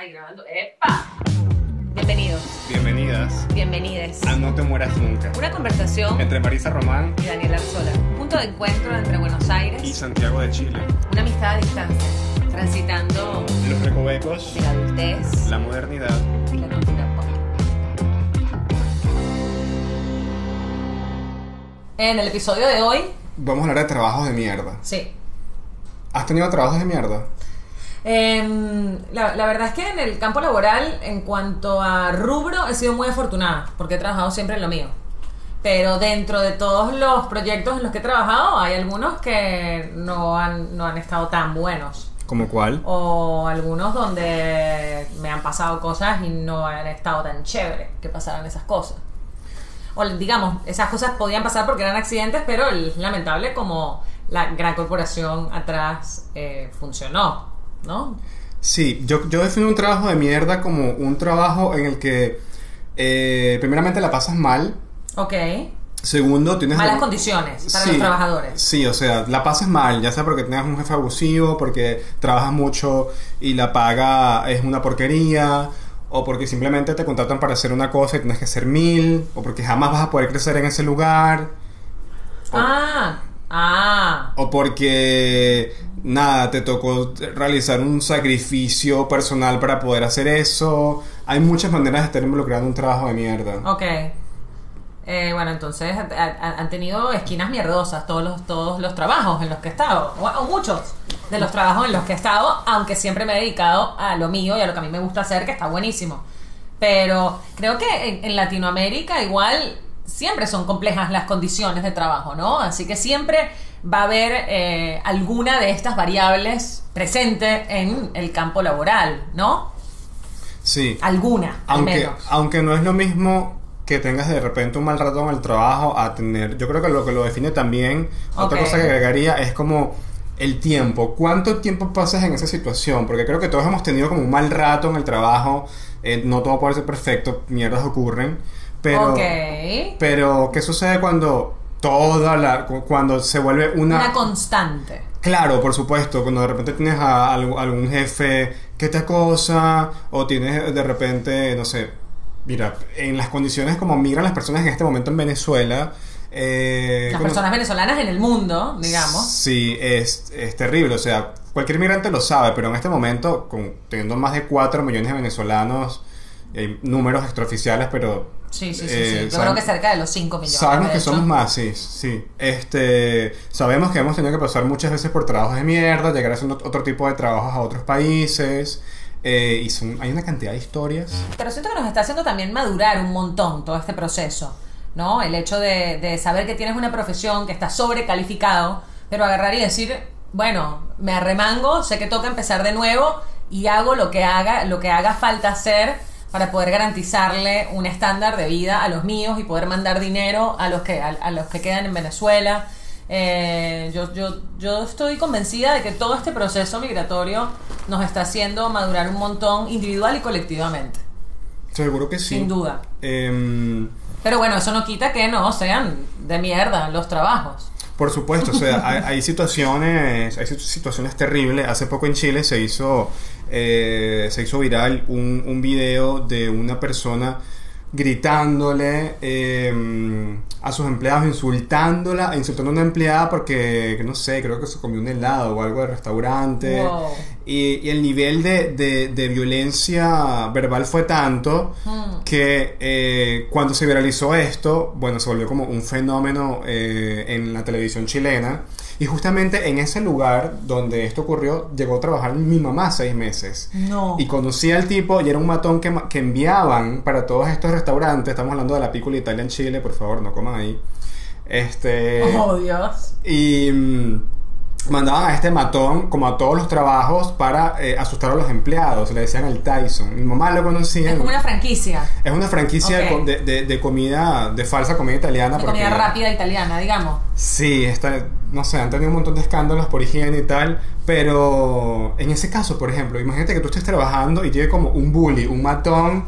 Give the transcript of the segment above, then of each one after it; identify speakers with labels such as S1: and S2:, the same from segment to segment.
S1: Ay, grabando. ¡Epa! Bienvenidos,
S2: Bienvenidas
S1: bienvenides.
S2: a No te mueras nunca.
S1: Una conversación
S2: Entre Marisa Román
S1: y Daniel Arzola. Punto de encuentro entre Buenos Aires
S2: y Santiago de Chile.
S1: una amistad a distancia, transitando
S2: Los recovecos,
S1: de la adultez
S2: la modernidad.
S1: y la cultura pop. En el episodio de hoy,
S2: Vamos a hablar de trabajos de mierda.
S1: sí.
S2: ¿Has tenido trabajos de mierda?
S1: Em, la, la verdad es que en el campo laboral, en cuanto a rubro, he sido muy afortunada, porque he trabajado siempre en lo mío. Pero dentro de todos los proyectos en los que he trabajado, hay algunos que no han, no han estado tan buenos.
S2: ¿Como cuál?
S1: O algunos donde me han pasado cosas y no han estado tan chéveres que pasaran esas cosas. O digamos, esas cosas podían pasar porque eran accidentes, pero es lamentable como la gran corporación atrás eh, funcionó, ¿no?
S2: Sí, yo, yo defino un trabajo de mierda como un trabajo en el que eh, primeramente la pasas mal.
S1: Ok.
S2: Segundo, tienes...
S1: Malas condiciones para los trabajadores.
S2: Sí, o sea, la pasas mal, ya sea porque tienes un jefe abusivo, porque trabajas mucho y la paga es una porquería, o porque simplemente te contratan para hacer una cosa y tienes que hacer mil, o porque jamás vas a poder crecer en ese lugar,
S1: Ah, ah.
S2: o porque nada, te tocó realizar un sacrificio personal para poder hacer eso. Hay muchas maneras de estar involucrado en un trabajo de mierda.
S1: Ok. Eh, bueno, entonces ha- ha- han tenido esquinas mierdosas todos los, todos los trabajos en los que he estado, o, o muchos de los trabajos en los que he estado, aunque siempre me he dedicado a lo mío y a lo que a mí me gusta hacer, que está buenísimo. Pero creo que en, en Latinoamérica igual siempre son complejas las condiciones de trabajo, ¿no? Así que siempre va a haber eh, alguna de estas variables presente en el campo laboral, ¿no?
S2: Sí.
S1: Alguna, al
S2: Aunque,
S1: menos.
S2: aunque no es lo mismo que tengas de repente un mal rato en el trabajo a tener, yo creo que lo que lo define también, otra cosa que agregaría es como el tiempo, cuánto tiempo pasas en esa situación, porque creo que todos hemos tenido como un mal rato en el trabajo, eh, no todo puede ser perfecto, mierdas ocurren, pero, pero ¿qué sucede cuando toda la, cu- cuando se vuelve una,
S1: Una constante.
S2: Claro, por supuesto, cuando de repente tienes a algún, algún jefe que te acosa o tienes de repente, no sé, mira, en las condiciones como migran las personas en este momento en Venezuela. eh,
S1: Las personas venezolanas en el mundo, digamos.
S2: Sí, es, es terrible, o sea, cualquier migrante lo sabe, pero en este momento, con, teniendo más de 4 millones de venezolanos, hay números extraoficiales, pero...
S1: Sí, sí, sí.
S2: eh,
S1: sí. Yo
S2: saben-
S1: creo que cerca de los 5 millones.
S2: Sabemos que
S1: hecho.
S2: somos más, sí, sí. Este, sabemos que hemos tenido que pasar muchas veces por trabajos de mierda, llegar a hacer otro tipo de trabajos a otros países. eh, y son, hay una cantidad de historias.
S1: Pero siento que nos está haciendo también madurar un montón todo este proceso, ¿no? El hecho de, de saber que tienes una profesión que está sobrecalificado, pero agarrar y decir, bueno, me arremango, sé que toca empezar de nuevo y hago lo que haga, lo que haga falta hacer para poder garantizarle un estándar de vida a los míos y poder mandar dinero a los que, a, a los que quedan en Venezuela. Eh, yo, yo, yo estoy convencida de que todo este proceso migratorio nos está haciendo madurar un montón individual y colectivamente.
S2: Seguro que sí.
S1: Sin duda.
S2: Em,
S1: Pero bueno, eso no quita que no sean de mierda los trabajos.
S2: por supuesto, o sea, hay, hay situaciones, hay situ- situaciones terribles. Hace poco en Chile se hizo, eh, se hizo viral un, un video de una persona gritándole eh, a sus empleados, insultándola, insultando a una empleada porque, que no sé, creo que se comió un helado o algo de restaurante.
S1: Wow.
S2: Y, y el nivel de, de- de violencia verbal fue tanto
S1: Mm.
S2: que eh, cuando se viralizó esto, bueno, se volvió como un fenómeno eh, en la televisión chilena. Y justamente en ese lugar donde esto ocurrió, llegó a trabajar mi mamá seis meses.
S1: No.
S2: Y conocí al tipo y era un matón que, que enviaban para todos estos restaurantes. Estamos hablando de la Pícola Italia en Chile, por favor, no coman ahí. Este.
S1: Oh, Dios.
S2: Y mm, mandaban a este matón, como a todos los trabajos, para eh, asustar a los empleados. Le decían el Tyson. Mi mamá lo conocía.
S1: Es como una franquicia
S2: Es una franquicia de de, de- de comida, de falsa comida italiana.
S1: de comida rápida italiana, digamos.
S2: Sí, está, no sé, han tenido un montón de escándalos por higiene y tal, pero en ese caso, por ejemplo, imagínate que tú estés trabajando y llegue como un bully, un matón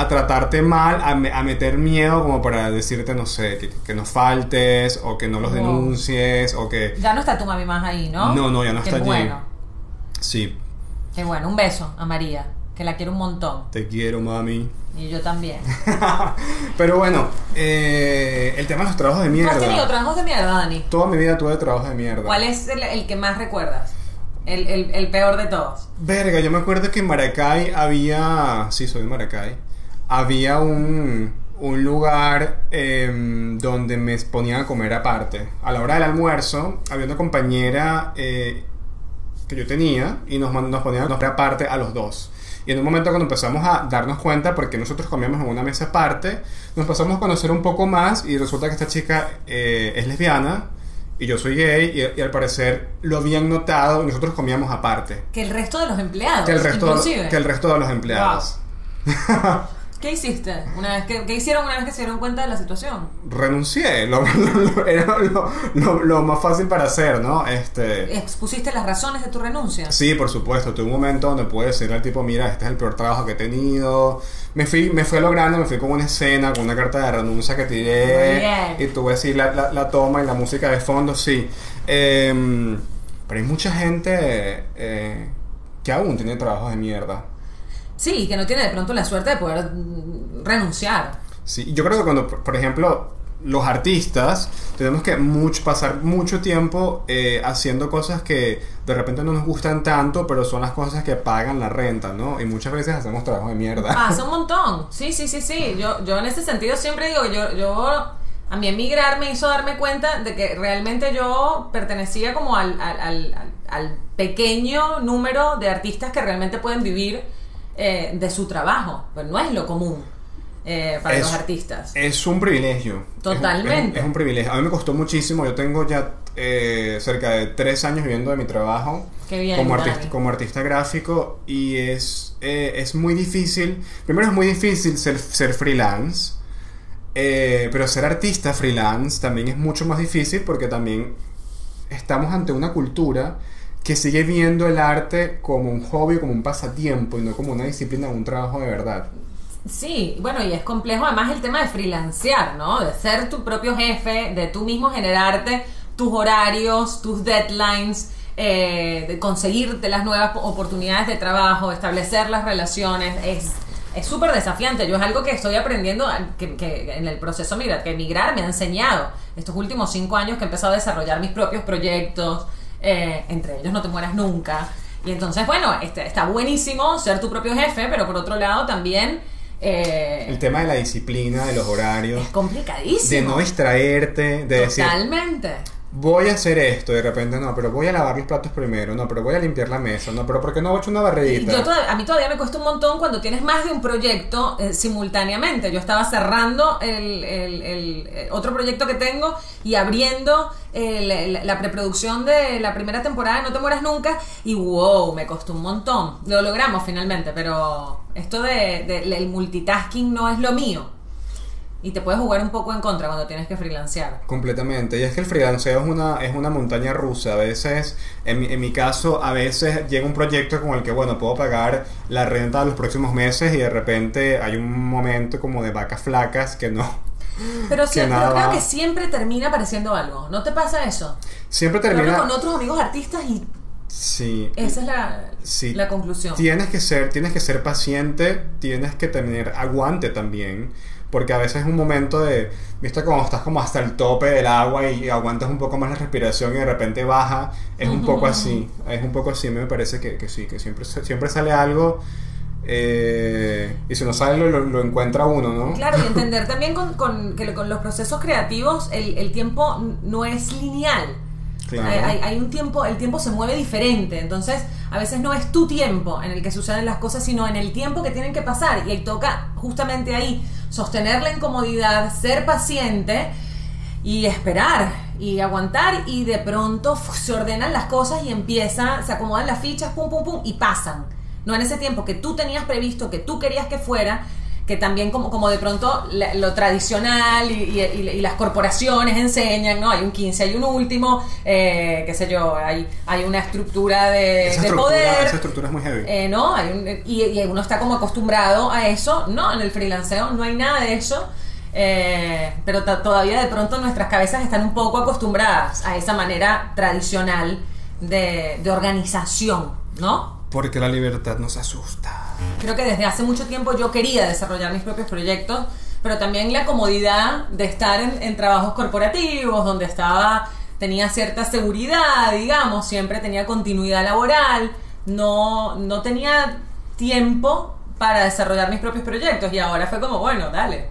S2: a tratarte mal, a, me- a meter miedo como para decirte, no sé, que, que no faltes o que no los denuncies o que...
S1: Ya no está tu mami más ahí, ¿no?
S2: No, no, ya no
S1: Qué
S2: está allí.
S1: bueno.
S2: Sí,
S1: Qué bueno. Un beso a María, que la quiero un montón.
S2: Te quiero, mami.
S1: Y yo también.
S2: Pero bueno, eh, el tema de los trabajos de
S1: ¿Tú
S2: mierda.
S1: has tenido trabajos de mierda, Dani?
S2: Toda mi vida tuve trabajos de mierda.
S1: ¿Cuál es el, el que más recuerdas? El, el- el peor de todos.
S2: Verga, yo me acuerdo que en Maracay había. Sí, soy de Maracay. Había un, un lugar em, donde me ponían a comer aparte. A la hora del almuerzo, había una compañera eh, que yo tenía y nos, nos ponían a comer aparte a los dos. Y en un momento cuando empezamos a darnos cuenta, porque nosotros comíamos en una mesa aparte, nos pasamos a conocer un poco más y resulta que esta chica eh, es lesbiana y yo soy gay y, y al parecer lo habían notado y nosotros comíamos aparte
S1: Que el resto de los empleados.
S2: que el resto
S1: inclusive.
S2: que el resto de los empleados
S1: ¿Qué hiciste? Una vez que, ¿Qué hicieron una vez que se dieron cuenta de la situación?
S2: renuncié lo, lo- lo- era lo, lo- más fácil para hacer no este
S1: ¿Expusiste las razones de tu renuncia?
S2: sí por supuesto tuve un momento donde pude decirle al tipo mira este es el peor trabajo que he tenido me fui me fui logrando me fui con una escena con una carta de renuncia que tiré
S1: bien.
S2: y tuve así la, la, la toma y la música de fondo sí Em, pero hay mucha gente eh, que aún tiene trabajos de mierda
S1: Sí, que no tiene de pronto la suerte de poder mm, renunciar.
S2: Sí, yo creo que cuando, por ejemplo, los artistas tenemos que mucho, pasar mucho tiempo eh, haciendo cosas que de repente no nos gustan tanto, pero son las cosas que pagan la renta, ¿no? Y muchas veces hacemos trabajo de mierda.
S1: Pasa un montón. Sí, sí, sí, sí. Yo, yo en ese sentido siempre digo, yo, yo, a mí emigrar me hizo darme cuenta de que realmente yo pertenecía como al, al- al- al pequeño número de artistas que realmente pueden vivir eh, de su trabajo. Pues no es lo común eh, para
S2: Es-
S1: los artistas.
S2: Es un privilegio.
S1: Totalmente.
S2: Es, es- es un privilegio. A mí me costó muchísimo. Yo tengo ya eh, cerca de tres años viviendo de mi trabajo
S1: Qué bien,
S2: como, artista, como artista gráfico y es, eh, es muy difícil. Primero es muy difícil ser, ser freelance. eh, pero ser artista freelance también es mucho más difícil porque también estamos ante una cultura que sigue viendo el arte como un hobby, como un pasatiempo y no como una disciplina un trabajo de verdad.
S1: Sí, bueno, y es complejo además el tema de freelancear, ¿no? De ser tu propio jefe, de tú mismo generarte tus horarios, tus deadlines, eh, de conseguirte las nuevas oportunidades de trabajo, establecer las relaciones. Es es súper desafiante. Yo es algo que estoy aprendiendo que en el proceso migrar, que migrar me ha enseñado estos últimos cinco años que he empezado a desarrollar mis propios proyectos, eh, entre ellos No Te Mueras Nunca. Y entonces, bueno, este, está buenísimo ser tu propio jefe, pero por otro lado también... eh,
S2: El tema de la disciplina, de los horarios,
S1: es complicadísimo.
S2: de no distraerte, de decir,
S1: Totalmente.
S2: Voy a hacer esto, de repente no, pero voy a lavar los platos primero, no, pero voy a limpiar la mesa, no, pero ¿por qué no he hecho una barridita?
S1: Yo toda- a mí todavía me cuesta un montón cuando tienes más de un proyecto eh, simultáneamente. Yo estaba cerrando el, el- el- eh, otro proyecto que tengo y abriendo el- la, la preproducción de la primera temporada No te mueras nunca y wow, me costó un montón. Lo logramos finalmente, pero esto de, de- el multitasking no es lo mío. Y te puedes jugar un poco en contra cuando tienes que freelancear.
S2: Completamente. Y es que el freelanceo es una, es una montaña rusa. A veces, en mi, en mi caso, a veces llega un proyecto con el que, bueno, puedo pagar la renta de los próximos meses y de repente hay un momento como de vacas flacas que no.
S1: Pero, sí,
S2: Que
S1: pero creo que siempre termina apareciendo algo. ¿No te pasa eso?
S2: Siempre
S1: Yo hablo
S2: termina...
S1: con otros amigos artistas y
S2: Sí.
S1: esa es la,
S2: Sí.
S1: la conclusión.
S2: Tienes que ser, tienes que ser paciente, tienes que tener aguante también, porque a veces es un momento de, viste, cuando estás como hasta el tope del agua y aguantas un poco más la respiración y de repente baja, es un poco así, es un poco así, me parece que, que sí, que siempre, siempre sale algo eh, y si no sale lo, encuentra uno, ¿no?
S1: Claro, y entender también con, con- que con los procesos creativos el, el tiempo no es lineal.
S2: Claro.
S1: Hay, hay- hay un tiempo, el tiempo se mueve diferente, entonces a veces no es tu tiempo en el que suceden las cosas, sino en el tiempo que tienen que pasar. Y toca justamente ahí sostener la incomodidad, ser paciente y esperar y aguantar y de pronto se ordenan las cosas y empieza, se acomodan las fichas, pum, pum, pum, y pasan. No en ese tiempo que tú tenías previsto, que tú querías que fuera, que también como, como de pronto la- lo tradicional y, y- las corporaciones enseñan, ¿no? Hay un 15, hay un último, eh, qué sé yo, hay, hay una estructura de,
S2: esa,
S1: de
S2: estructura,
S1: poder.
S2: esa estructura es muy heavy.
S1: Eh, ¿no? Hay un- y, y uno está como acostumbrado a eso. No, en el freelanceo no hay nada de eso. Eh, pero to- todavía de pronto nuestras cabezas están un poco acostumbradas a esa manera tradicional de, de organización, ¿no?
S2: Porque la libertad nos asusta.
S1: Creo que desde hace mucho tiempo yo quería desarrollar mis propios proyectos, pero también la comodidad de estar en, en trabajos corporativos, donde estaba, tenía cierta seguridad, digamos, siempre tenía continuidad laboral, no, no tenía tiempo para desarrollar mis propios proyectos y ahora fue como, bueno, dale.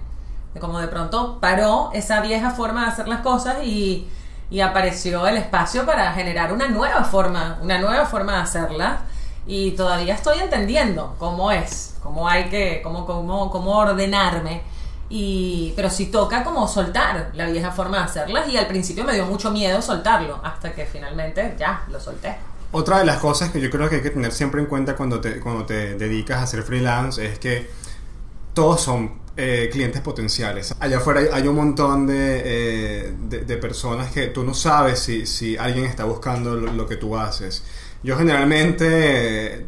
S1: Como de pronto paró esa vieja forma de hacer las cosas y, y apareció el espacio para generar una nueva forma, una nueva forma de hacerlas y todavía estoy entendiendo cómo es, cómo hay que, cómo, cómo, cómo ordenarme. Y, pero sí toca como soltar la vieja forma de hacerlas y al principio me dio mucho miedo soltarlo hasta que finalmente ya lo solté.
S2: Otra de las cosas que yo creo que hay que tener siempre en cuenta cuando te, cuando te dedicas a hacer freelance es que todos son eh, clientes potenciales. Allá afuera hay, hay un montón de, eh, de, de personas que tú no sabes si, si alguien está buscando lo, lo que tú haces. Yo generalmente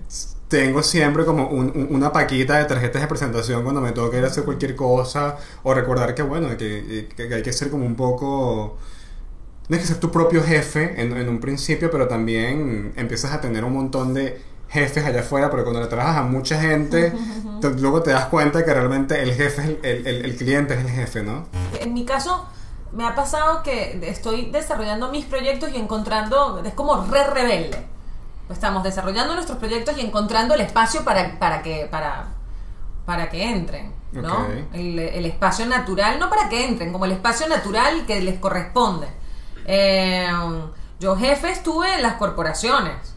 S2: tengo siempre como un- un- una paquita de tarjetas de presentación cuando me toca ir a hacer cualquier cosa o recordar que bueno, que, que hay que ser como un poco... Tienes que ser tu propio jefe en, en un principio, pero también empiezas a tener un montón de jefes allá afuera, pero cuando le trabajas a mucha gente, te- luego te das cuenta que realmente el jefe, el- el- el cliente es el jefe, ¿no?
S1: En mi caso, me ha pasado que estoy desarrollando mis proyectos y encontrando, es como re rebelde. Estamos desarrollando nuestros proyectos y encontrando el espacio para, para que, para, para que entren, ¿no? El, el espacio natural, no para que entren, como el espacio natural que les corresponde. Eh, yo jefe estuve en las corporaciones.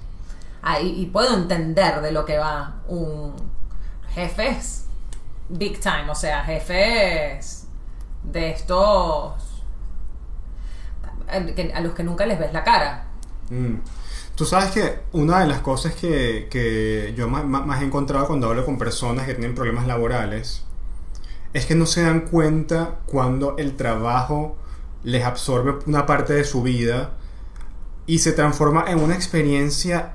S1: Ahí, y puedo entender de lo que va un jefe es big time, o sea, jefes de estos eh, a los que nunca les ves la cara.
S2: Mm. Tú sabes que una de las cosas que, que yo más, más- he encontrado cuando hablo con personas que tienen problemas laborales es que no se dan cuenta cuando el trabajo les absorbe una parte de su vida y se transforma en una experiencia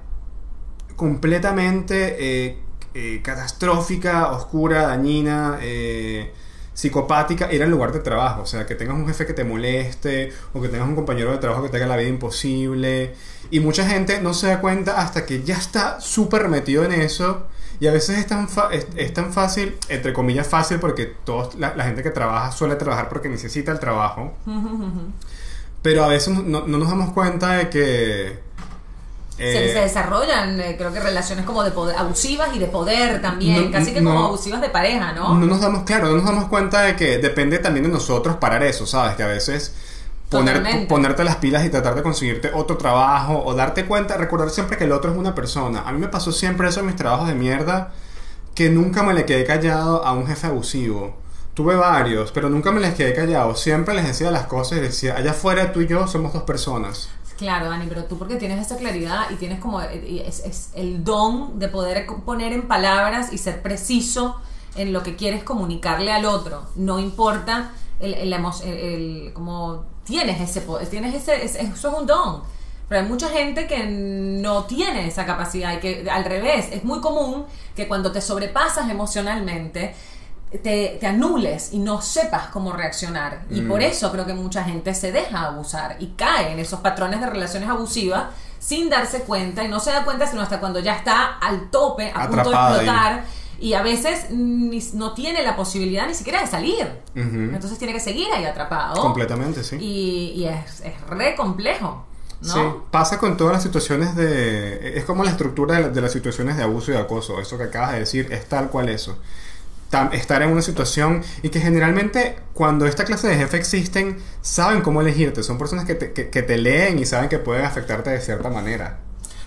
S2: completamente eh, eh, catastrófica, oscura, dañina, eh, psicopática, ir al lugar de trabajo. O sea, que tengas un jefe que te moleste o que tengas un compañero de trabajo que te haga la vida imposible. Y mucha gente no se da cuenta hasta que ya está súper metido en eso. Y a veces es tan, fa- es, es tan fácil, entre comillas fácil, porque todos, la, la gente que trabaja suele trabajar porque necesita el trabajo. Pero a veces no, no nos damos cuenta de que...
S1: se,
S2: eh,
S1: se desarrollan, eh, creo que relaciones como de poder, abusivas y de poder también,
S2: No,
S1: casi que como abusivas de pareja, ¿no?
S2: No nos damos, claro, no nos damos cuenta de que depende también de nosotros parar eso, ¿sabes? Que a veces poner, ponerte las pilas y tratar de conseguirte otro trabajo o darte cuenta, recordar siempre que el otro es una persona. A mí me pasó siempre eso en mis trabajos de mierda, que nunca me le quedé callado a un jefe abusivo. Tuve varios, pero nunca me les quedé callado. Siempre les decía las cosas y decía, allá afuera tú y yo somos dos personas.
S1: Claro, Dani, pero tú porque tienes esa claridad y tienes como y es, es el don de poder poner en palabras y ser preciso en lo que quieres comunicarle al otro. No importa el, el, el- el- como tienes ese poder, tienes ese, ese- eso es un don. Pero hay mucha gente que no tiene esa capacidad y que al revés, es muy común que cuando te sobrepasas emocionalmente te, te anules y no sepas cómo reaccionar. Y
S2: Mm.
S1: por eso creo que mucha gente se deja abusar y cae en esos patrones de relaciones abusivas sin darse cuenta y no se da cuenta sino hasta cuando ya está al tope, a punto de explotar. Y a veces ni- no tiene la posibilidad ni siquiera de salir. Entonces tiene que seguir ahí atrapado.
S2: Completamente, sí.
S1: Y, y es, es re complejo. ¿no?
S2: Sí, pasa con todas las situaciones de... Es como la estructura de, la- de las situaciones de abuso y de acoso. Eso que acabas de decir es tal cual eso. Estar en una situación y que generalmente cuando esta clase de jefes existen, saben cómo elegirte. Son personas que te, que, te leen y saben que pueden afectarte de cierta manera.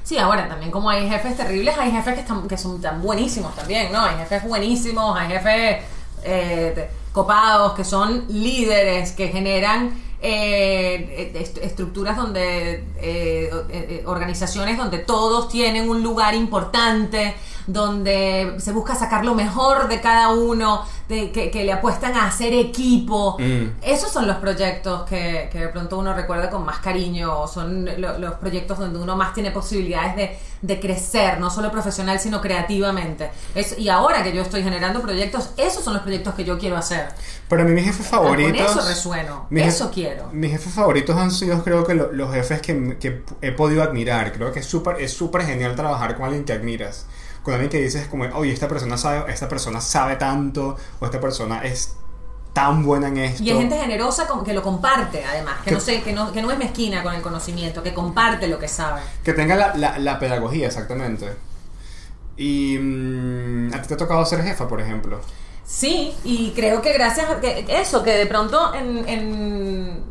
S1: Sí, ahora también como hay jefes terribles, hay jefes que, están, que son tan buenísimos también, ¿no? Hay jefes buenísimos, hay jefes eh, copados, que son líderes, que generan eh, est- estructuras donde, eh, eh, eh, organizaciones donde todos tienen un lugar importante, donde se busca sacar lo mejor de cada uno, de, que, que le apuestan a hacer equipo.
S2: Mm.
S1: Esos son los proyectos que, que de pronto uno recuerda con más cariño, son lo- los proyectos donde uno más tiene posibilidades de, de crecer, no solo profesional, sino creativamente. Es- y ahora que yo estoy generando proyectos, esos son los proyectos que yo quiero hacer.
S2: Pero a mí mis jefes favoritos...
S1: Con eso resueno, eso
S2: jef-
S1: quiero.
S2: Mis jefes favoritos han sido creo que lo- los jefes que, que he podido admirar. Creo que es súper es súper genial trabajar con alguien que admiras. Con alguien que dices como, oye, esta persona sabe, esta persona sabe tanto, o esta persona es tan buena en esto.
S1: Y hay gente generosa que lo comparte, además, que,
S2: Que-
S1: no sé, que no, que no es mezquina con el conocimiento, que comparte lo que sabe.
S2: Que tenga la, la, la pedagogía, exactamente. Y mm, a ti te ha tocado ser jefa, por ejemplo.
S1: Sí, y creo que gracias a que eso, que de pronto en, en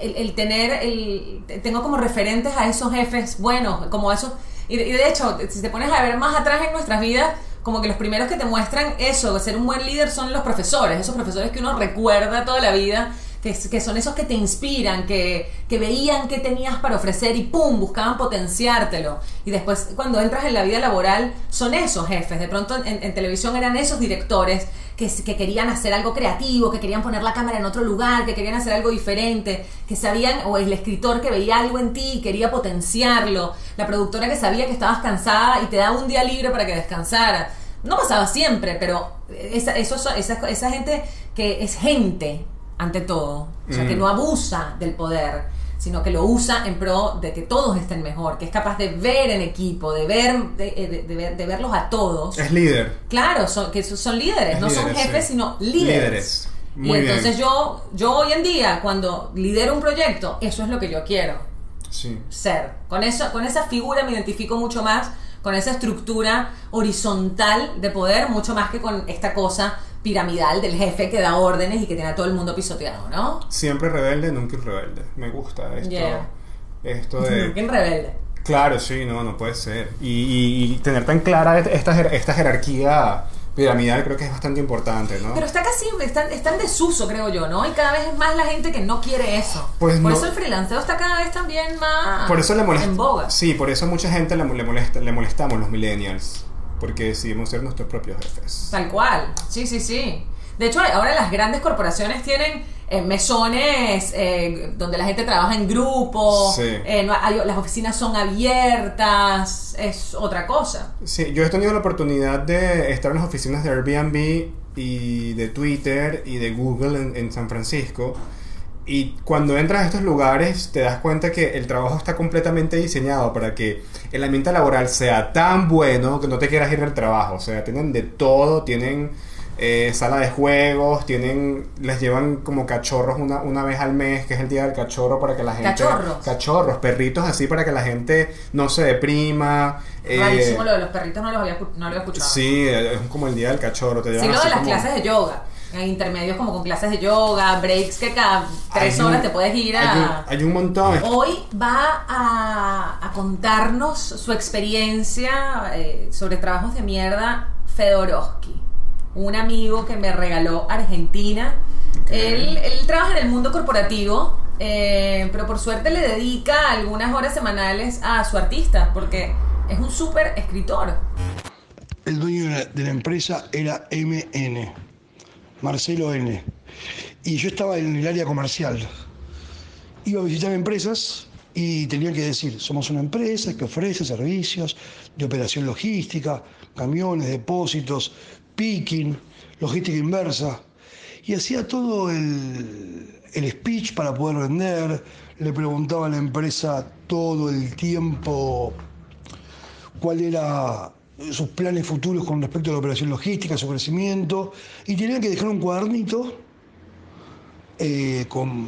S1: el, el tener, el, tengo como referentes a esos jefes buenos, como esos, y de, de hecho, si te pones a ver más atrás en nuestras vidas, como que los primeros que te muestran eso, ser un buen líder son los profesores, esos profesores que uno recuerda toda la vida, que, son esos que te inspiran, que, que veían qué tenías para ofrecer y ¡pum! buscaban potenciártelo. Y después cuando entras en la vida laboral son esos jefes, de pronto en, en televisión eran esos directores que, que querían hacer algo creativo, que querían poner la cámara en otro lugar, que querían hacer algo diferente, que sabían, o el escritor que veía algo en ti y quería potenciarlo, la productora que sabía que estabas cansada y te daba un día libre para que descansara. No pasaba siempre, pero esa, eso, esa, esa gente que es gente ante todo, o sea,
S2: Mm.
S1: que no abusa del poder, sino que lo usa en pro de que todos estén mejor, que es capaz de ver en equipo, de ver, de, de- de ver- de verlos a todos.
S2: Es líder.
S1: Claro, son, que son- líderes,
S2: Es
S1: no son jefes,
S2: sí.
S1: sino líderes.
S2: Líderes. Muy
S1: y entonces
S2: bien.
S1: yo, yo hoy en día, cuando lidero un proyecto, eso es lo que yo quiero
S2: Sí.
S1: ser. Con eso, con esa figura me identifico mucho más, con esa estructura horizontal de poder, mucho más que con esta cosa piramidal del jefe que da órdenes y que tiene a todo el mundo pisoteado, ¿no?
S2: Siempre rebelde, nunca rebelde. Me gusta esto.
S1: Yeah.
S2: Esto de.
S1: Rebelde.
S2: Claro, sí, no, no puede ser. Y, y- y tener tan clara esta, jer- esta jerarquía piramidal creo que es bastante importante, ¿no?
S1: Pero está casi, está, está en desuso, creo yo, ¿no? Y cada vez es más la gente que no quiere eso.
S2: Pues
S1: por
S2: no.
S1: eso el freelanceo está cada vez también más
S2: por eso le molesta.
S1: en boga.
S2: Sí, por eso a mucha gente le, le molesta, le molestamos los millennials. Porque decidimos ser nuestros propios jefes.
S1: Tal cual, sí, sí, sí. De hecho, ahora las grandes corporaciones tienen eh, mesones eh, donde la gente trabaja en grupo,
S2: Sí.
S1: eh, no hay- las oficinas son abiertas, es otra cosa.
S2: Sí, yo he tenido la oportunidad de estar en las oficinas de Airbnb y de Twitter y de Google en, en San Francisco. Y cuando entras a estos lugares te das cuenta que el trabajo está completamente diseñado para que el ambiente laboral sea tan bueno que no te quieras ir del trabajo. O sea, tienen de todo, tienen eh, sala de juegos, tienen les llevan como cachorros una, una vez al mes, que es el día del cachorro, para que la gente...
S1: ¿Cachorros?
S2: Cachorros, perritos así para que la gente no se deprima. eh,
S1: Rarísimo lo de los perritos, no, los había, no lo había escuchado.
S2: Sí, es como el día del cachorro. Te
S1: Sí, lo de las
S2: como-
S1: clases de yoga. En intermedios como con clases de yoga, breaks que cada tres
S2: Hay un-
S1: horas te puedes ir
S2: Hay un,
S1: a...
S2: hay un montón.
S1: Hoy va a, a contarnos su experiencia eh, sobre trabajos de mierda Fedorowski, un amigo que me regaló Argentina. Él, él trabaja en el mundo corporativo, eh, pero por suerte le dedica algunas horas semanales a su artista, porque es un súper escritor.
S3: El dueño de la, de la empresa era MN, Marcelo N. Y yo estaba en el área comercial. Iba a visitar empresas y tenía que decir, somos una empresa que ofrece servicios de operación logística, camiones, depósitos, picking, logística inversa. Y hacía todo el, el speech para poder vender, le preguntaba a la empresa todo el tiempo cuál era sus planes futuros con respecto a la operación logística, su crecimiento, y tenían que dejar un cuadernito, eh, con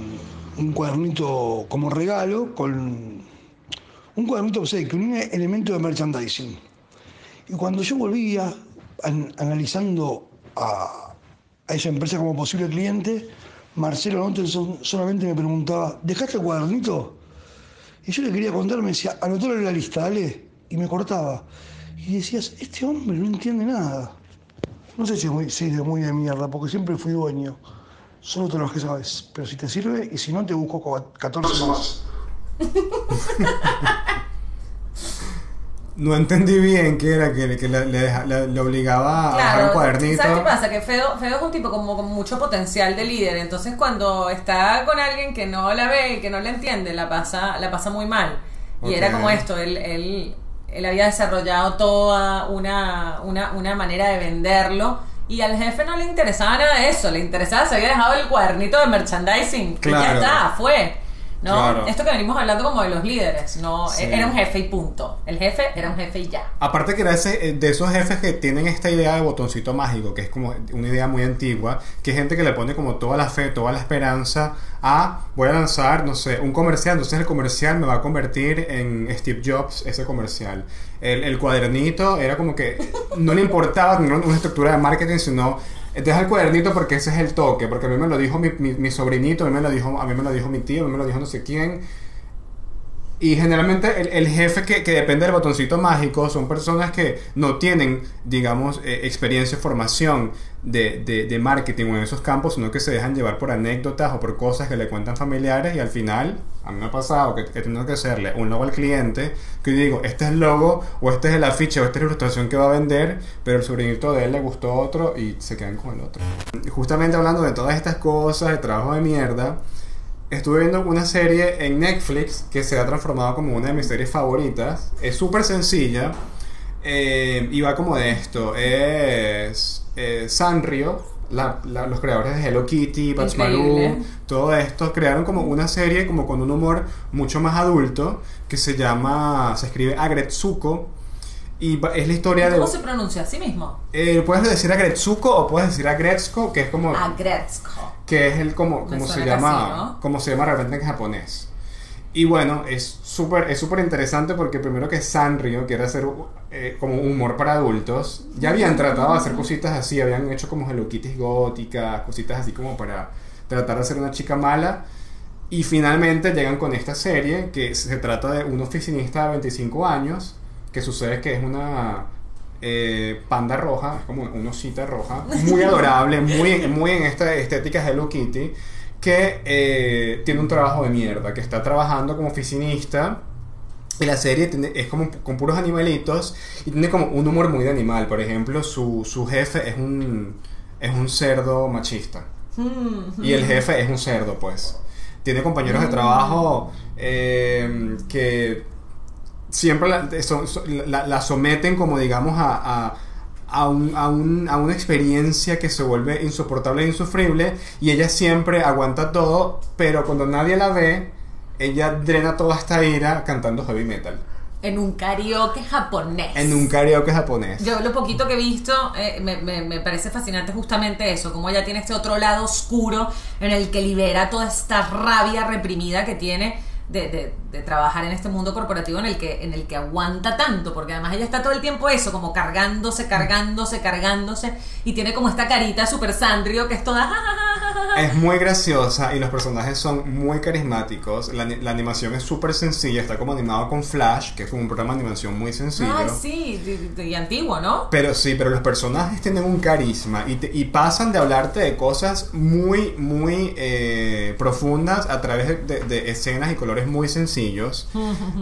S3: un cuadernito como regalo, con un cuadernito obsequio, un elemento de merchandising. Y cuando yo volvía an- analizando a, a esa empresa como posible cliente, Marcelo Nottenson solamente me preguntaba, ¿dejaste el cuadernito? Y yo le quería contar, me decía, anotalo en la lista, dale. Y me cortaba. Y decías, este hombre no entiende nada. No sé si es muy, si es de muy de mierda, porque siempre fui dueño. Solo te lo que sabes. Pero si te sirve, y si no, te busco co- 14 más.
S2: No entendí bien qué era que, que le, le deja- le- le obligaba a dejar un cuadernito.
S1: ¿Sabes qué pasa? Que Feo, Feo es un tipo como con mucho potencial de líder. Entonces, cuando está con alguien que no la ve y que no la entiende, la pasa, la pasa muy mal. Y era como esto: él, él, él había desarrollado toda una, una, una manera de venderlo. Y al jefe no le interesaba nada de eso. Le interesaba, se había dejado el cuadernito de merchandising. Y ya
S2: Claro.
S1: está, fue. ¿No?
S2: Claro.
S1: Esto que venimos hablando como de los líderes, ¿no?
S2: Sí.
S1: Era un jefe y punto. El jefe era un jefe y ya.
S2: Aparte que era ese, eh, de esos jefes que tienen esta idea de botoncito mágico, que es como una idea muy antigua, que es gente que le pone como toda la fe, toda la esperanza a, voy a lanzar, no sé, un comercial, entonces el comercial me va a convertir en Steve Jobs, ese comercial. El, el cuadernito era como que no le importaba tener una estructura de marketing, sino deja el cuadernito porque ese es el toque, porque a mí me lo dijo mi, mi- sobrinito, a mí me lo dijo, a mí me lo dijo mi tío, a mí me lo dijo no sé quién. Y generalmente el, el jefe que, que depende del botoncito mágico son personas que no tienen, digamos, eh, experiencia formación de, de, marketing o en esos campos, sino que se dejan llevar por anécdotas o por cosas que le cuentan familiares y al final, a mí me ha pasado que, que tengo que hacerle un logo al cliente, que digo, este es el logo o este es el afiche o esta es la ilustración que va a vender, pero el sobrinito de él le gustó otro y se quedan con el otro. Justamente hablando de todas estas cosas, de trabajo de mierda, Estuve viendo una serie en Netflix que se ha transformado como una de mis series favoritas. Es súper sencilla eh, y va como de esto. Es eh, Sanrio, la- la- los creadores de Hello Kitty. Malou, todo esto, crearon como una serie como con un humor mucho más adulto que se llama, se escribe Agretsuko y es la historia de...
S1: ¿Cómo se pronuncia? Así mismo.
S2: eh, puedes decir Agretsuko o puedes decir Agretsuko, que es como
S1: Agretsuko.
S2: que es el como, como se llama
S1: casi, ¿no?
S2: como se llama realmente en japonés y bueno es súper es súper interesante porque primero que Sanrio quiere hacer eh, como humor para adultos ya habían tratado de hacer cositas así habían hecho como Hello Kitty góticas cositas así como para tratar de ser una chica mala y finalmente llegan con esta serie que se trata de un oficinista de 25 años que sucede que es una eh, panda roja, es como una osita roja, muy adorable, muy, muy en esta estética Hello Kitty, que eh, tiene un trabajo de mierda, que está trabajando como oficinista. Y la serie tiene- es como con puros animalitos y tiene como un humor muy de animal. Por ejemplo, su, su jefe es un, es un cerdo machista.
S1: Mm.
S2: Y el jefe es un cerdo, pues. Tiene compañeros de trabajo eh, que siempre la, la- la someten como digamos a, a, a un- a un- a una experiencia que se vuelve insoportable e insufrible y ella siempre aguanta todo, pero cuando nadie la ve, ella drena toda esta ira cantando heavy metal
S1: En un karaoke japonés.
S2: en un karaoke japonés.
S1: Yo lo poquito que he visto eh, me, me- me parece fascinante justamente eso, como ella tiene este otro lado oscuro en el que libera toda esta rabia reprimida que tiene de, de- de trabajar en este mundo corporativo en el que en el que aguanta tanto, porque además ella está todo el tiempo eso, como cargándose, cargándose, cargándose, y tiene como esta carita super sandrio que es toda...
S2: Es muy graciosa y los personajes son muy carismáticos. La, la animación es súper sencilla, está como animado con Flash, que es un programa de animación muy sencillo.
S1: Ay, sí, y, y antiguo, ¿no?
S2: Pero sí, pero los personajes tienen un carisma y, te- y pasan de hablarte de cosas muy, muy eh, profundas a través de- de escenas y colores muy sencillos.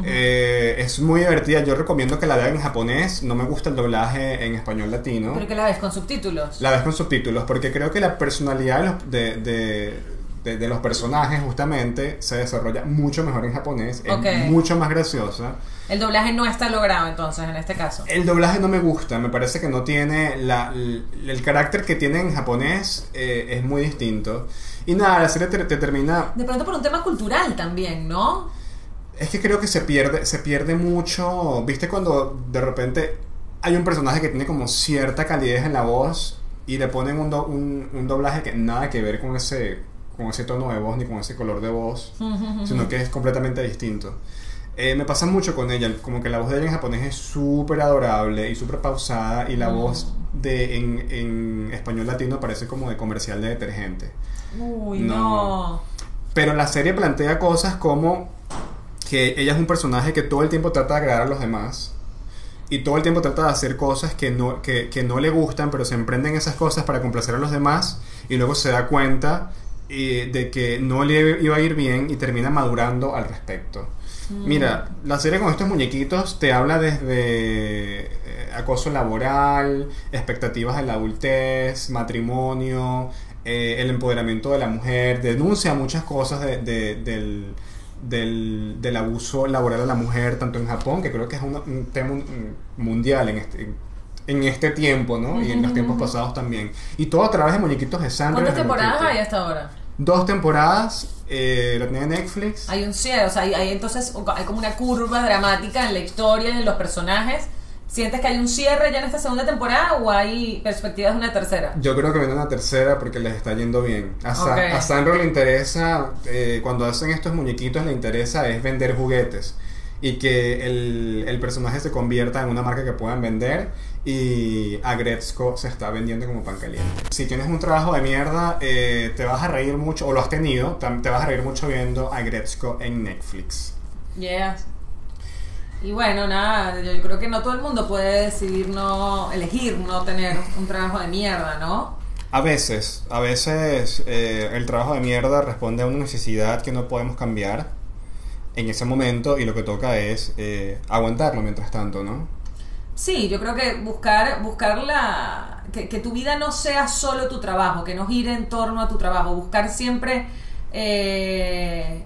S2: Eh, es muy divertida. Yo recomiendo que la vean en japonés. No me gusta el doblaje en español latino.
S1: Pero que la ves con subtítulos.
S2: La ves con subtítulos, porque creo que la personalidad de de, de- de- los personajes justamente se desarrolla mucho mejor en japonés, es
S1: Ok.
S2: mucho más graciosa.
S1: El doblaje no está logrado entonces en este caso.
S2: El doblaje no me gusta, me parece que no tiene la, el, el carácter que tiene en japonés eh, es muy distinto. Y nada, la serie te, te termina...
S1: De pronto por un tema cultural también, ¿no?
S2: Es que creo que se pierde, se pierde mucho. ¿Viste cuando de repente hay un personaje que tiene como cierta calidez en la voz y le ponen un, do- un, un doblaje que nada que ver con ese, con ese tono de voz ni con ese color de voz, sino que es completamente distinto? Eh, me pasa mucho con ella, como que la voz de ella en japonés es súper adorable y súper pausada y la voz de en, en español latino parece como de comercial de detergente.
S1: Uy,
S2: No.
S1: no.
S2: Pero la serie plantea cosas como que ella es un personaje que todo el tiempo trata de agradar a los demás y todo el tiempo trata de hacer cosas que no, que, que no le gustan, pero se emprenden esas cosas para complacer a los demás y luego se da cuenta eh, de que no le iba a ir bien y termina madurando al respecto. Mira, la serie con estos muñequitos te habla desde eh, acoso laboral, expectativas de la adultez, matrimonio, eh, el empoderamiento de la mujer, denuncia muchas cosas de- de- del, del, del abuso laboral a la mujer, tanto en Japón, que creo que es un, un tema mm, mundial en este, en este tiempo, ¿no? Y en los tiempos pasados también. Y todo a través de muñequitos de sangre.
S1: ¿Cuántas temporadas hay hasta ahora?
S2: Dos temporadas, eh, lo tenía Netflix.
S1: Hay un cierre, o sea, hay, hay entonces hay como una curva dramática en la historia en los personajes. ¿Sientes que hay un cierre ya en esta segunda temporada o hay perspectivas de una tercera?
S2: Yo creo que viene una tercera porque les está yendo bien. A, Sa-
S1: Ok.
S2: a Sandro le interesa, eh, cuando hacen estos muñequitos, le interesa es vender juguetes y que el, el personaje se convierta en una marca que puedan vender y a Gretzko se está vendiendo como pan caliente. Si tienes un trabajo de mierda, eh, te vas a reír mucho, o lo has tenido, te vas a reír mucho viendo a Gretzko en Netflix.
S1: Yes. Y bueno, nada, yo creo que no todo el mundo puede decidir no, elegir no tener un trabajo de mierda, ¿no?
S2: A veces, a veces eh, el trabajo de mierda responde a una necesidad que no podemos cambiar en ese momento y lo que toca es eh, aguantarlo mientras tanto, ¿no?
S1: Sí, yo creo que buscar, buscar la, que, que tu vida no sea solo tu trabajo, que no gire en torno a tu trabajo, buscar siempre eh,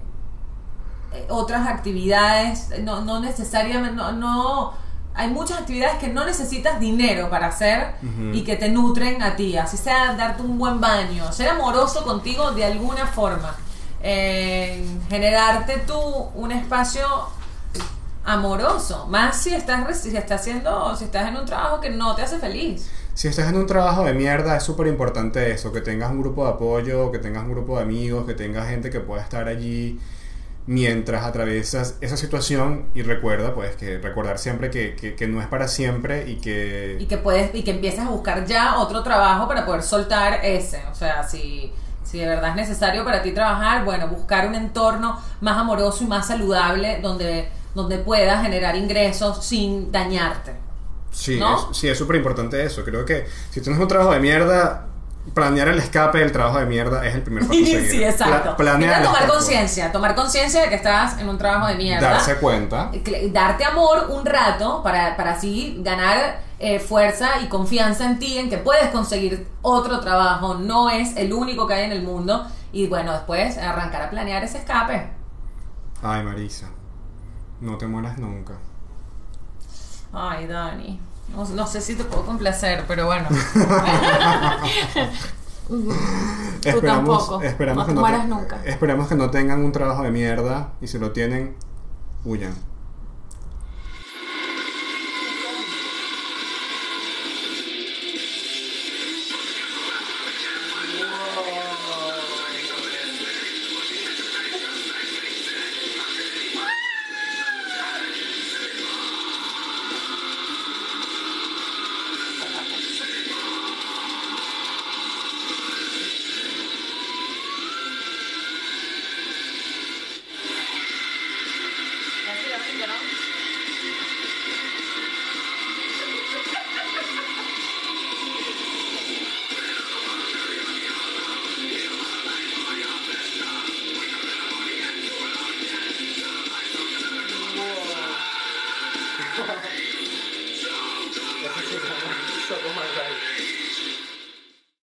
S1: eh, otras actividades, no, no necesariamente, no, no, hay muchas actividades que no necesitas dinero para hacer y que te nutren a ti, así sea darte un buen baño, ser amoroso contigo de alguna forma, eh, generarte tú un espacio amoroso, más si estás si estás haciendo, si estás en un trabajo que no te hace feliz.
S2: Si estás en un trabajo de mierda, es súper importante eso, que tengas un grupo de apoyo, que tengas un grupo de amigos, que tengas gente que pueda estar allí mientras atraviesas esa situación y recuerda, pues, que recordar siempre que, que- que no es para siempre y que...
S1: y que puedes y que empieces a buscar ya otro trabajo para poder soltar ese o sea si si de verdad es necesario para ti trabajar bueno buscar un entorno más amoroso y más saludable donde donde puedas generar ingresos sin dañarte
S2: Sí,
S1: ¿No?
S2: es, sí, es súper importante eso. Creo que si tienes un trabajo de mierda, planear el escape del trabajo de mierda es el primer paso
S1: sí exacto
S2: Pla- planear
S1: tomar conciencia tomar conciencia de que estás en un trabajo de mierda
S2: Darse cuenta.
S1: Darte amor un rato para, para así ganar eh, fuerza y confianza en ti, en que puedes conseguir otro trabajo, no es el único que hay en el mundo, y bueno, después arrancar a planear ese escape.
S2: Ay, Marisa. No te mueras nunca.
S1: Ay, Dani, no, no sé si te puedo complacer, pero bueno. Tú tampoco.
S2: esperamos
S1: No
S2: que
S1: te
S2: no
S1: mueras
S2: te-
S1: nunca.
S2: Esperamos que no tengan un trabajo de mierda y si lo tienen, huyan.